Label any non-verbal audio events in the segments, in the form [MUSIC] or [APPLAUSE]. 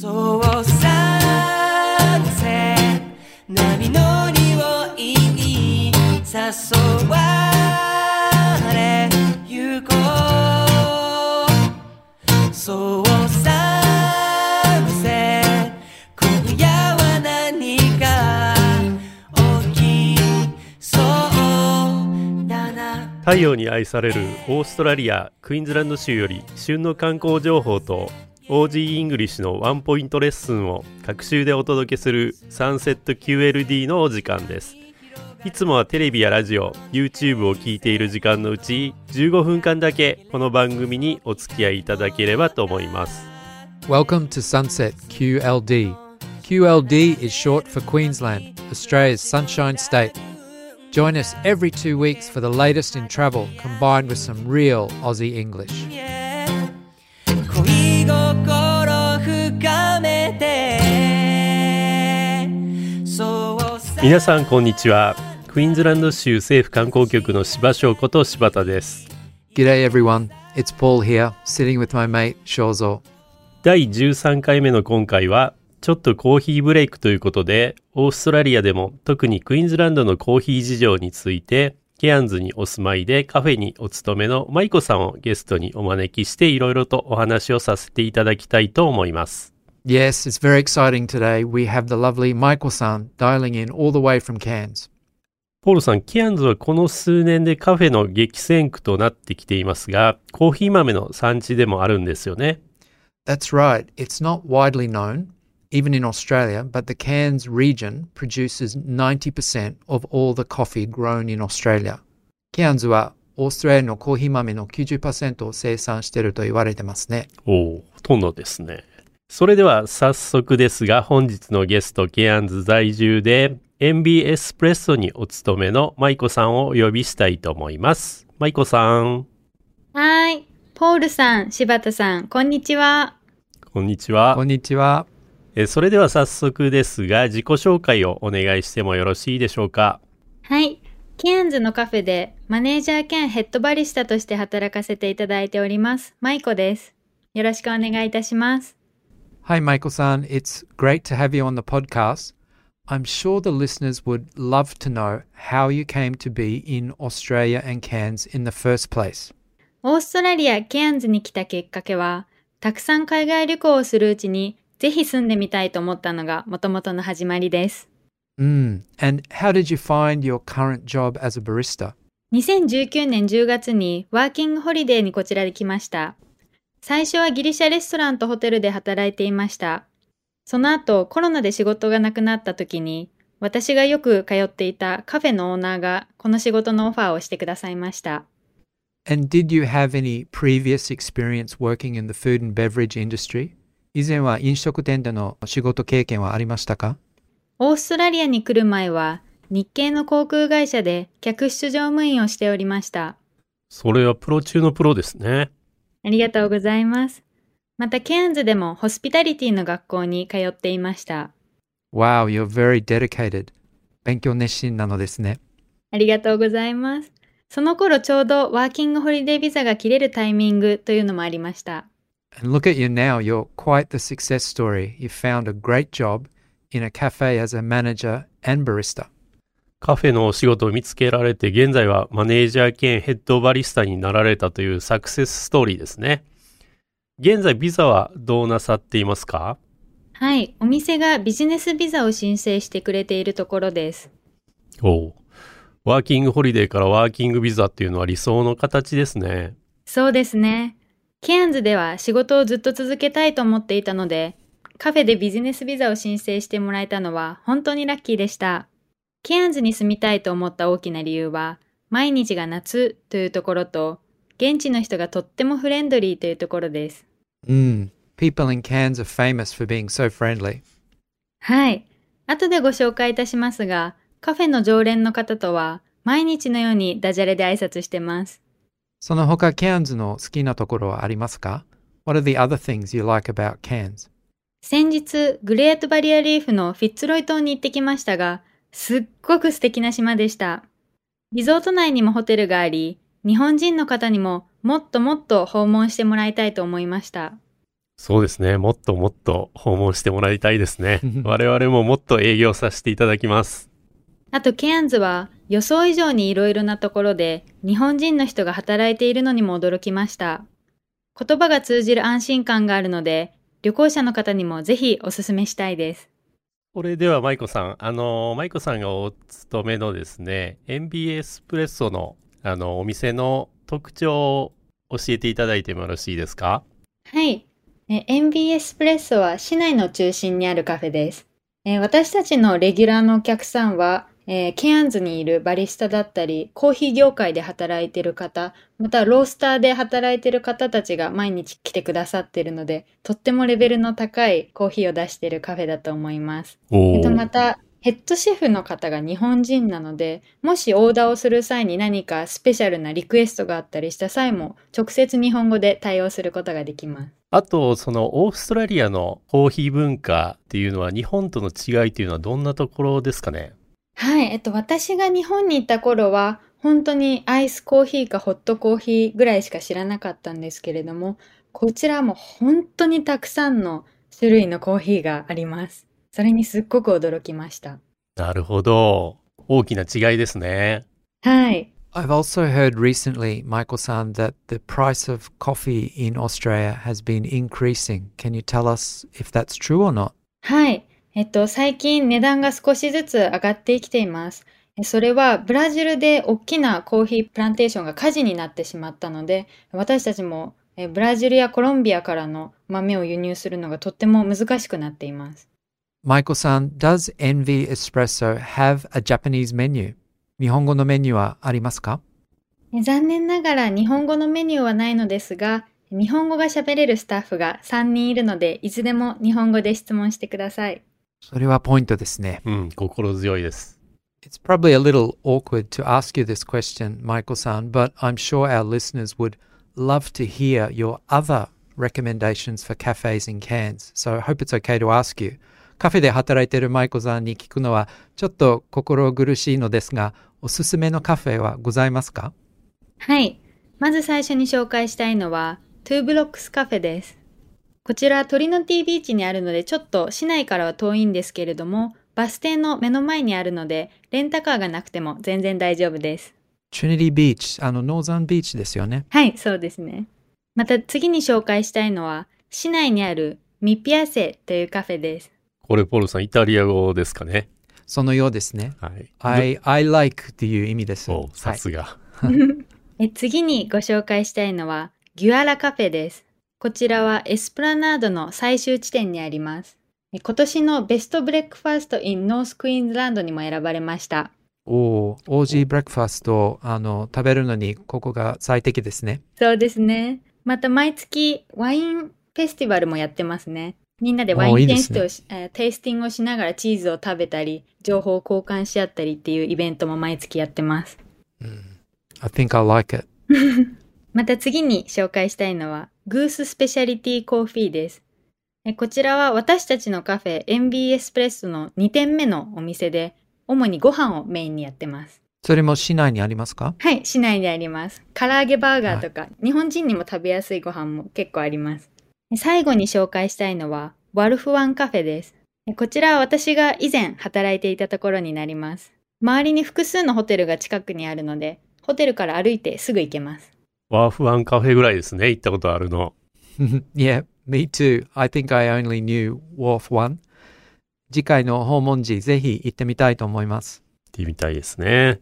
そうさせ波の匂いに誘われゆこうそうさせ今夜は何か起きそうだな太陽に愛されるオーストラリアクイーンズランド州より旬の観光情報と OG イングリッシュのワンポイントレッスンを各週でお届けするサンセット QLD のお時間ですいつもはテレビやラジオ YouTube を聞いている時間のうち15分間だけこの番組にお付き合いいただければと思います Welcome to Sunset QLD. QLD is short for Queensland, Australia's sunshine state. Join us every two weeks for the latest in travel combined with some real Aussie English. 恋心深めて。そうさ皆さんこんにちは。クイーンズランド州政府観光局の柴翔こと柴田です。G'day everyone, it's Paul here, sitting with my mate Shozo. 第13回目の今回はちょっとコーヒーブレイクということでオーストラリアでも特にクイーンズランドのコーヒー事情についてケアンズにお住まいでカフェにお勤めのマイコさんをゲストにお招きしていろいろとお話をさせていただきたいと思います。Yes, it's very exciting today. We have the lovely Michael san dialing in all the way from Cairns. ポールさん、ケアンズはこの数年でカフェの激戦区となってきていますが、コーヒー豆の産地でもあるんですよね。That's right. It's not widely known, even in Australia, but the Cairns region produces 90% of all the coffee grown in Australia. ケアンズはオーストラリアのコーヒー豆の90%を生産していると言われてますね。おお、ほとんどですね。それでは早速ですが、本日のゲスト、ケアンズ在住で MB エスプレッソにお勤めのマイコさんをお呼びしたいと思います。マイコさん、はーい。ポールさん、柴田さん、こんにちは。こんにちはこ。んにちは。えそれでは早速ですが、自己紹介をお願いしてもよろしいでしょうか。はい。ケアンズのカフェでマネージャー兼ヘッドバリスタとして働かせていただいております。マイコです。よろしくお願いいたします。Hi, Michael san. It's great to have you on the podcast. I'm sure the listeners would love to know how you came to be in Australia and Cairns in the first place. オーストラリア・ケアンズに来たきっかけは、たくさん海外旅行をするうちに、ぜひ住んでみたいと思ったのが元々の始まりです。Mm. And how did you find your current job as a barista? 2019年10月にワーキングホリデーにこちらで来ました。最初はギリシャレストランとホテルで働いていました。その後コロナで仕事がなくなった時に私がよく通っていたカフェのオーナーがこの仕事のオファーをしてくださいました。And did you have any previous experience working in the food and beverage industry? 以前は飲食店での仕事経験はありましたか？オーストラリアに来る前は日系の航空会社で客室乗務員をしておりました。それはプロ中のプロですね。ありがとうございます。またケアンズでもホスピタリティの学校に通っていました。Wow, you're very dedicated. 勉強熱心なのですね。ありがとうございます。その頃ちょうどワーキングホリデービザが切れるタイミングというのもありました。And look at you now, you're quite the success story. You found a great job in a cafe as a manager and barista. カフェのお仕事を見つけられて、現在はマネージャー兼ヘッドバリスタになられたというサクセスストーリーですね。現在ビザはどうなさっていますか？はい、お店がビジネスビザを申請してくれているところです。おうワーキングホリデーからワーキングビザっていうのは理想の形ですね。そうですね。ケアンズでは仕事をずっと続けたいと思っていたので、カフェでビジネスビザを申請してもらえたのは本当にラッキーでした。ケアンズに住みたいと思った大きな理由は、毎日が夏というところと、現地の人がとってもフレンドリーというところです。Mm. People in Cairns are famous for being so friendly. はい。後でご紹介いたしますが、カフェの常連の方とは毎日のようにダジャレで挨拶してます。その他、Cairns の好きなところはありますか ?What are the other things you like about Cairns? 先日、グレートバリアリーフのフィッツロイ島に行ってきましたが、すっごく素敵な島でした。リゾート内にもホテルがあり、日本人の方にももっともっと訪問してもらいたいと思いました。そうですね。もっともっと訪問してもらいたいですね。[LAUGHS] 我々ももっと営業させていただきます。あとケアンズは予想以上にいろいろなところで日本人の人が働いているのにも驚きました。言葉が通じる安心感があるので旅行者の方にもぜひおすすめしたいです。それでは、マイコさん、あの、マイコさんがお勤めのですね、MB エスプレッソの、あの、お店の特徴を教えていただいてもよろしいですか？はい。え MB エスプレッソは市内の中心にあるカフェです。えー私たちのレギュラーのお客さんは、えーケアンズにいるバリスタだったり、コーヒー業界で働いている方、またはロースターで働いている方たちが毎日来てくださっているので、とってもレベルの高いコーヒーを出しているカフェだと思います。おえっと、また、ヘッドシェフの方が日本人なので、もしオーダーをする際に何かスペシャルなリクエストがあったりした際も、直接日本語で対応することができます。あと、その、オーストラリアのコーヒー文化っていうのは、日本との違いっていうのはどんなところですかね？はい、えっと、私が日本に行った頃は、本当にアイスコーヒーかホットコーヒーぐらいしか知らなかったんですけれども、こちらも本当にたくさんの種類のコーヒーがあります。それにすっごく驚きました。なるほど。大きな違いですね。はい。I've also heard recently, Michael san, that the price of coffee in Australia has been increasing. Can you tell us if that's true or not? はい。えっと、最近値段が少しずつ上がってきています。えそれはブラジルで大きなコーヒープランテーションが火事になってしまったので、私たちもえブラジルやコロンビアからの豆を輸入するのがとっても難しくなっています。Michael san, does Envy Espresso have a Japanese menu? 日本語のメニューはありますか？え残念ながら日本語のメニューはないのですが、日本語が喋れるスタッフが3人いるので、いつでも日本語で質問してください。それはポイントですね。うん、心強いです。It's probably a little awkward to ask you this question, Michael san, but I'm sure our listeners would love to hear your other recommendations for cafes in Cairns. So I hope it's okay to ask you. カフェで働いているマイコさんに聞くのはちょっと心苦しいのですが、おすすめのカフェはございますかはい。まず最初に紹介したいのは、トゥーブロックスカフェです。こちら、トリノティビーチにあるので、ちょっと市内からは遠いんですけれども、バス停の目の前にあるので、レンタカーがなくても全然大丈夫です。Trinity Beach、あの、ノーザンビーチですよね。はい、そうですね。また次に紹介したいのは、市内にあるミピアセというカフェです。これ、ポールさん、イタリア語ですかね。そのようですね。はい。I, I like っていう意味です。おさはいすが。[LAUGHS] え次にご紹介したいのは、ギュアラカフェです。こちらはエスプラナードの最終地点にあります。え今年のベストブレックファースト in ノースクイーンズランドにも選ばれました。おー、 Aussie breakfast をあの食べるのにここが最適ですね。そうですね。また毎月ワインフェスティバルもやってますね。みんなでワインテイストをし、えーテイスティングをしながらチーズを食べたり、情報を交換し合ったりっていうイベントも毎月やってます。I think I like it. [LAUGHS] また次に紹介したいのは、グーススペシャリティコーヒーです。えこちらは私たちのカフェ MB エスプレッソの2店目のお店で、主にご飯をメインにやってます。それも市内にありますか？はい、市内にあります。唐揚げバーガーとか、日本人にも食べやすいご飯も結構あります。最後に紹介したいのは、ワルフワンカフェです。こちらは私が以前働いていたところになります。周りに複数のホテルが近くにあるので、ホテルから歩いてすぐ行けます。ワーフワンカフェぐらいですね。行ったことあるの。[LAUGHS] Yeah, me too. I think I only knew Wharf One. 次回の訪問時、ぜひ行ってみたいと思います。行ってみたいですね。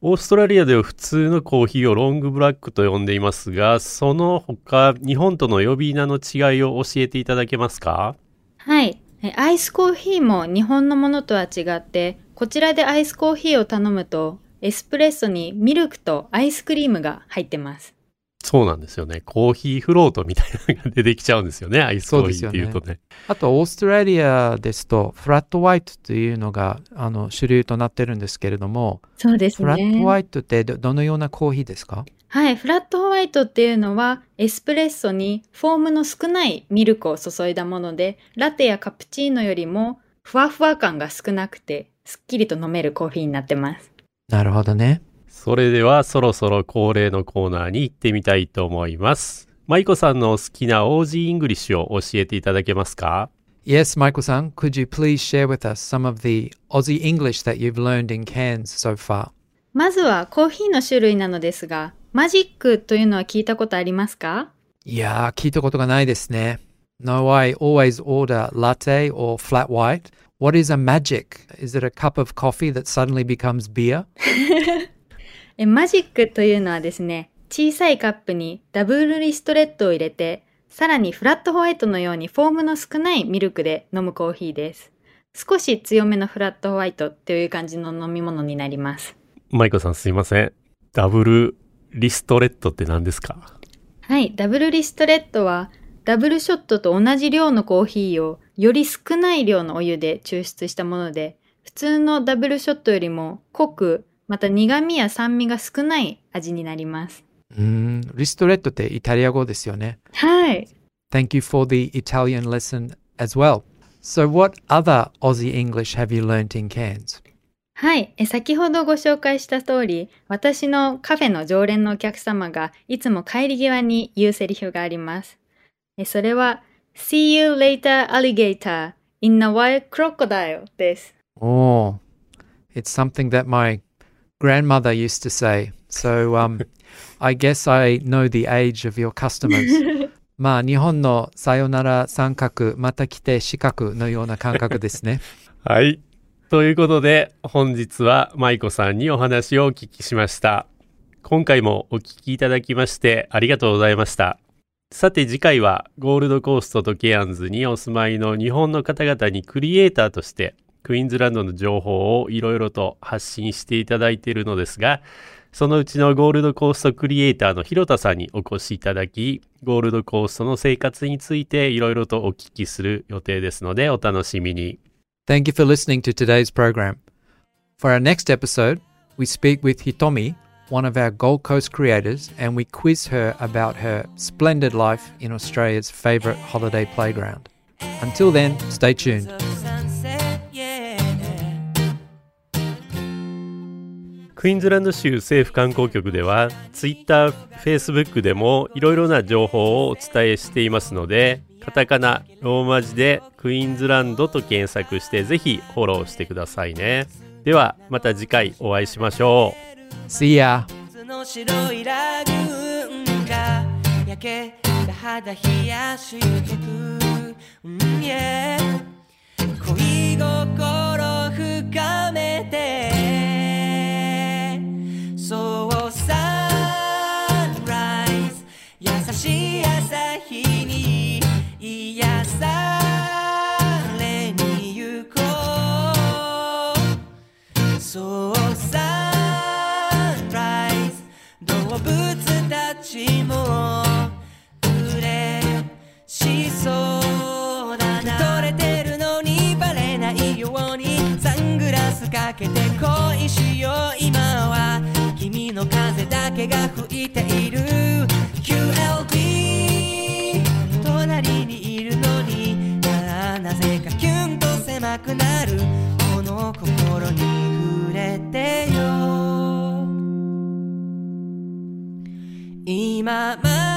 オーストラリアでは普通のコーヒーをロングブラックと呼んでいますが、その他、日本との呼び名の違いを教えていただけますか？はい。えアイスコーヒーも日本のものとは違って、こちらでアイスコーヒーを頼むと、エスプレッソにミルクとアイスクリームが入ってます。そうなんですよね。コーヒーフロートみたいなのが出てきちゃうんですよね。[LAUGHS] アイスコーヒーっていうとね。あと、オーストラリアですと、フラットホワイトというのがあの主流となってるんですけれども、そうですフラット。ワイトってどどのようなコーヒーですか？はい。フラットホワイトっていうのは、エスプレッソにフォームの少ないミルクを注いだもので、ラテやカプチーノよりもふわふわ感が少なくて、すっきりと飲めるコーヒーになってます。なるほどね。それではそろそろ恒例のコーナーに行ってみたいと思います。マイコさんの好きな OG イングリッシュを教えていただけますか Yes, マイコさん, could you please share with us some of the Aussie English that you've learned in Cairns so far? まずはコーヒーの種類なのですが、マジックというのは聞いたことありますかいやー、聞いたことがないですね。No, I always order latte or flat white. What is a magic? Is it a cup of coffee that suddenly becomes beer? [LAUGHS] えマジックというのはですね、小さいカップにダブルリストレットを入れて、さらにフラットホワイトのようにフォームの少ないミルクで飲むコーヒーです。少し強めのフラットホワイトという感じの飲み物になります。マイコさんすいません。ダブルリストレットって何ですか？はい、ダブルリストレットは、ダブルショットと同じ量のコーヒーをより少ない量のお湯で抽出したもので、普通のダブルショットよりも濃く、また苦味や酸味が少ない味になります。うーん、リストレットってイタリア語ですよね。はい。Thank you for the Italian lesson as well. So, what other Aussie English have you learnt in Cairns? はい。え先ほどご紹介した通り、私のカフェの常連のお客様がいつも帰り際に言うセリフがあります。えそれは、See you later alligator in a wild crocodile です。Oh, it's something that my grandmother used to say. So, um, I guess I know the age of your customers. まあ、日本のさよなら三角、また来て四角のような感覚ですね。はい。ということで、本日はマイコさんにお話をお聞きしました。今回もお聞きいただきましてありがとうございました。さて次回はゴールドコーストとケアンズにお住まいの日本の方々にクリエイターとしてクイーンズランドの情報をいろいろと発信していただいているのですが、そのうちのゴールドコーストクリエイターの広田さんにお越しいただき、ゴールドコーストの生活についていろいろとお聞きする予定ですのでお楽しみに。Thank you for listening to today's program. For our next episode, we speak with Hitomi, one of our Gold Coast creators, and we quiz her about her splendid life in Australia's favourite holiday playground. Until then, stay tuned. sunset, yeah. クイーンズランド州政府観光局では Twitter、Facebook でもいろいろな情報をお伝えしていますのでカタカナ、ローマ字でクイーンズランドと検索してぜひフォローしてくださいね。ではまた次回お会いしましょう。See ya! の白いラグーンが焼けた肌冷やしてく、うん、yeah 恋心深めてそうサンライズ優しい朝日に癒されに行こうそうちも嬉しそうだな。取れてるのにバレないようにサングラスかけて恋しよう。今は君の風だけが吹いている。今まで